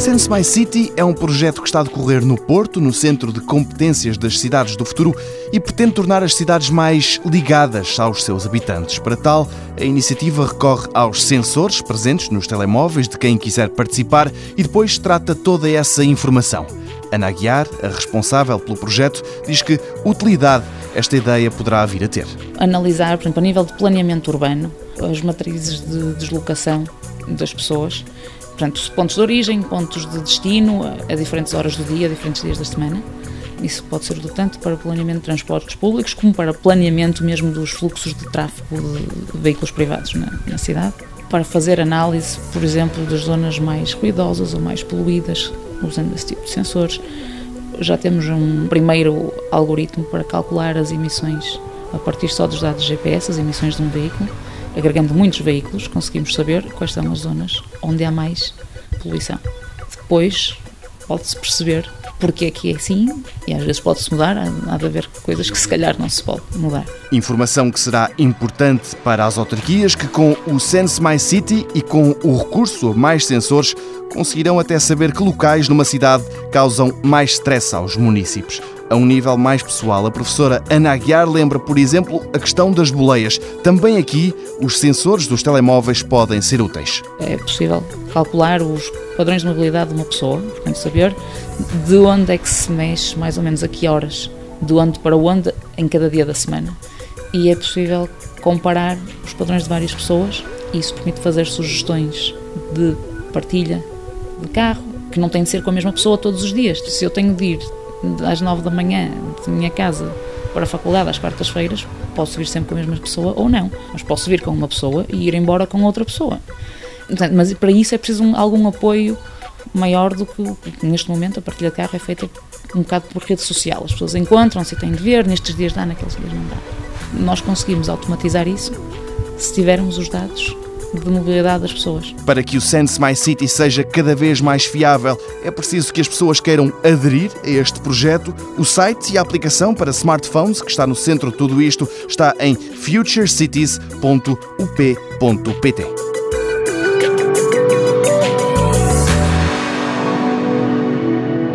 Sense My City é um projeto que está a decorrer no Porto, no Centro de Competências das Cidades do Futuro, e pretende tornar as cidades mais ligadas aos seus habitantes. Para tal, a iniciativa recorre aos sensores presentes nos telemóveis de quem quiser participar e depois trata toda essa informação. Ana Aguiar, a responsável pelo projeto, diz que utilidade esta ideia poderá vir a ter. Analisar, por exemplo, a nível de planeamento urbano, as matrizes de deslocação das pessoas portanto, pontos de origem, pontos de destino, a, diferentes horas do dia, a diferentes dias da semana. Isso pode ser do tanto para planeamento de transportes públicos como para planeamento mesmo dos fluxos de tráfego de veículos privados na, na cidade. Para fazer análise, por exemplo, das zonas mais ruidosas ou mais poluídas, usando esse tipo de sensores. Já temos um primeiro algoritmo para calcular as emissões a partir só dos dados GPS, as emissões de um veículo agregando muitos veículos, conseguimos saber quais são as zonas onde há mais poluição. Depois pode-se perceber porque é que é assim e às vezes pode-se mudar, há de haver coisas que se calhar não se pode mudar. Informação que será importante para as autarquias que com o Sense My City e com o recurso a mais sensores conseguirão até saber que locais numa cidade causam mais stress aos municípios. A um nível mais pessoal, a professora Ana Aguiar lembra, por exemplo, a questão das boleias. Também aqui, os sensores dos telemóveis podem ser úteis. É possível calcular os padrões de mobilidade de uma pessoa, portanto, saber de onde é que se mexe, mais ou menos a que horas, de onde para onde, em cada dia da semana. E é possível comparar os padrões de várias pessoas e isso permite fazer sugestões de partilha de carro, que não tem de ser com a mesma pessoa todos os dias. Se eu tenho de ir às nove da manhã de minha casa para a faculdade às quartas-feiras, posso vir sempre com a mesma pessoa ou não, mas posso vir com uma pessoa e ir embora com outra pessoa. Mas para isso é preciso um, algum apoio maior do que neste momento a partilha de carro é feita um bocado por rede social. As pessoas encontram-se e têm de ver, nestes dias dá, naqueles dias não dá. Nós conseguimos automatizar isso se tivermos os dados de mobilidade das pessoas. Para que o Sense My City seja cada vez mais fiável, é preciso que as pessoas queiram aderir a este projeto. O site e a aplicação para smartphones, que está no centro de tudo isto, está em futurecities.up.pt.